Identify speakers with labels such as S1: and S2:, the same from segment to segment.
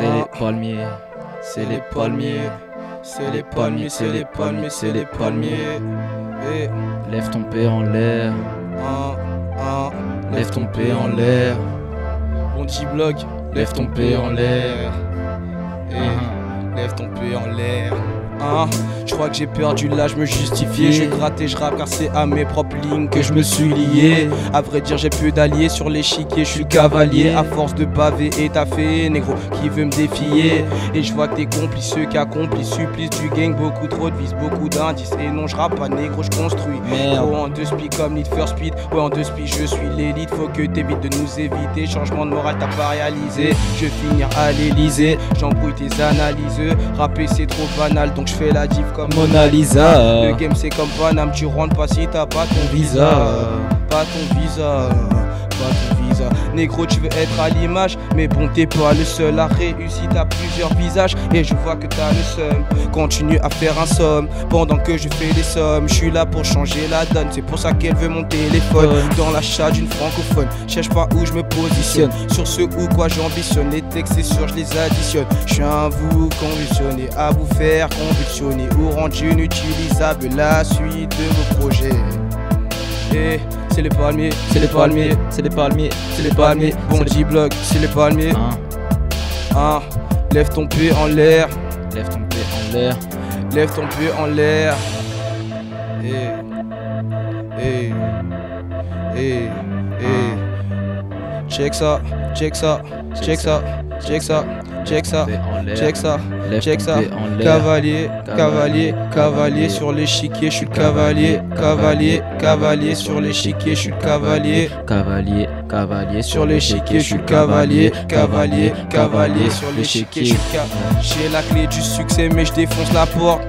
S1: C'est les palmiers, c'est les palmiers, c'est les palmiers, c'est les palmiers, c'est les palmiers.
S2: Eh,
S1: Lève ton pied en l'air,
S2: un, un,
S1: lève ton pied en l'air,
S2: Bon petit blog,
S1: lève ton pied en l'air.
S2: Lève ton pied en l'air. Hein, je crois que j'ai perdu là, je me justifiais. Je gratte et je rappe car c'est à mes propres lignes que je me suis lié. À vrai dire, j'ai peu d'alliés sur l'échiquier, je suis cavalier. À force de baver et taffé, négro qui veut me défier. Et je vois que t'es complice, ceux qui accomplissent, supplice du gang, beaucoup trop de vis, beaucoup d'indices. Et non, je rappe pas négro, je construis.
S1: Merde.
S2: Oh, en deux speed comme Need for Speed. Ouais, en deux speed, je suis l'élite. Faut que t'évites de nous éviter. Changement de morale, t'as pas réalisé. Je vais finir à l'Elysée. J'embrouille tes analyses. Rapper, c'est trop banal. Donc je fais la diff comme
S1: Mona Lisa.
S2: Le game, c'est comme Paname. Tu rentres pas si t'as pas ton. Visa. Pas ton visa. Pas ton visa. Négro, tu veux être à l'image. Mais bon, t'es pas le seul à réussir. T'as plusieurs visages. Et je vois que t'as le seum. Continue à faire un somme. Pendant que je fais des sommes. Je suis là pour changer la donne. C'est pour ça qu'elle veut mon téléphone. Dans l'achat d'une francophone. Cherche pas où je me positionne. Sur ce ou quoi j'ambitionne. Les textes, c'est sûr, je les additionne. Je suis un vous convulsionné. À vous faire convulsionner. Ou rendre inutilisable la suite de vos projets. Et c'est les palmiers,
S1: C'est les palmiers, c'est les palmiers,
S2: c'est les palmiers. Bon bloc, c'est les palmiers.
S1: Hein,
S2: Hein, lève ton pied en l'air,
S1: lève ton pied en l'air.
S2: lève ton pied en l'air. Et. Check ça, check ça, check ça, check ça, check ça, check ça. Check ça. Cavalier, cavalier,
S1: Cavalier,
S2: cavalier sur l'échiquier, je suis le cavalier, cavalier, cavalier sur l'échiquier, je suis le cavalier.
S1: Cavalier, cavalier
S2: Sur l'échiquier, je suis le cavalier, cavalier, cavalier sur l'échiquier, je suis le ca- J'ai la clé du succès, mais je défonce la porte.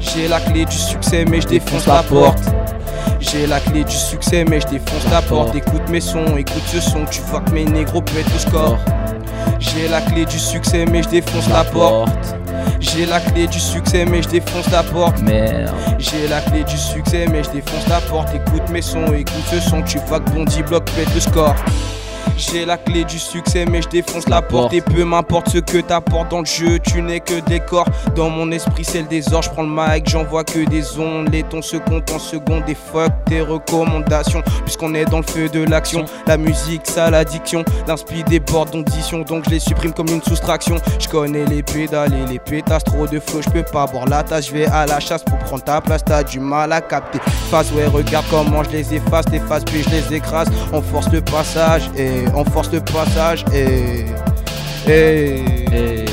S2: J'ai la clé du succès, mais je défonce la porte. J'ai la clé du succès, mais je défonce la porte. Écoute mes sons, écoute ce son, tu vois que mes négros pètent au score. J'ai la clé du succès, mais je défonce la porte. J'ai la clé du succès, mais je défonce la porte.
S1: Merde.
S2: J'ai la clé du succès, mais je défonce la porte. Écoute mes sons, écoute ce son, tu vois que Bondi bloc pète le score. J'ai la clé du succès, mais je défonce la porte. Et peu m'importe ce que t'apportes dans le jeu, tu n'es que décor. Dans mon esprit, c'est le désordre. Je prends le mic, j'en vois que des ondes. Les tons se comptent en secondes. Et fuck tes recommandations, puisqu'on est dans le feu de l'action. La musique, ça l'addiction. L'inspi déborde d'audition, donc je les supprime comme une soustraction. Je connais les pédales et les pétasses, trop de flow, je peux pas boire la tasse. Je vais à la chasse pour prendre ta place, t'as du mal à capter. Face, ouais, regarde comment je les efface, les faces, puis je les écrase. On force le passage et en force le passage et, et...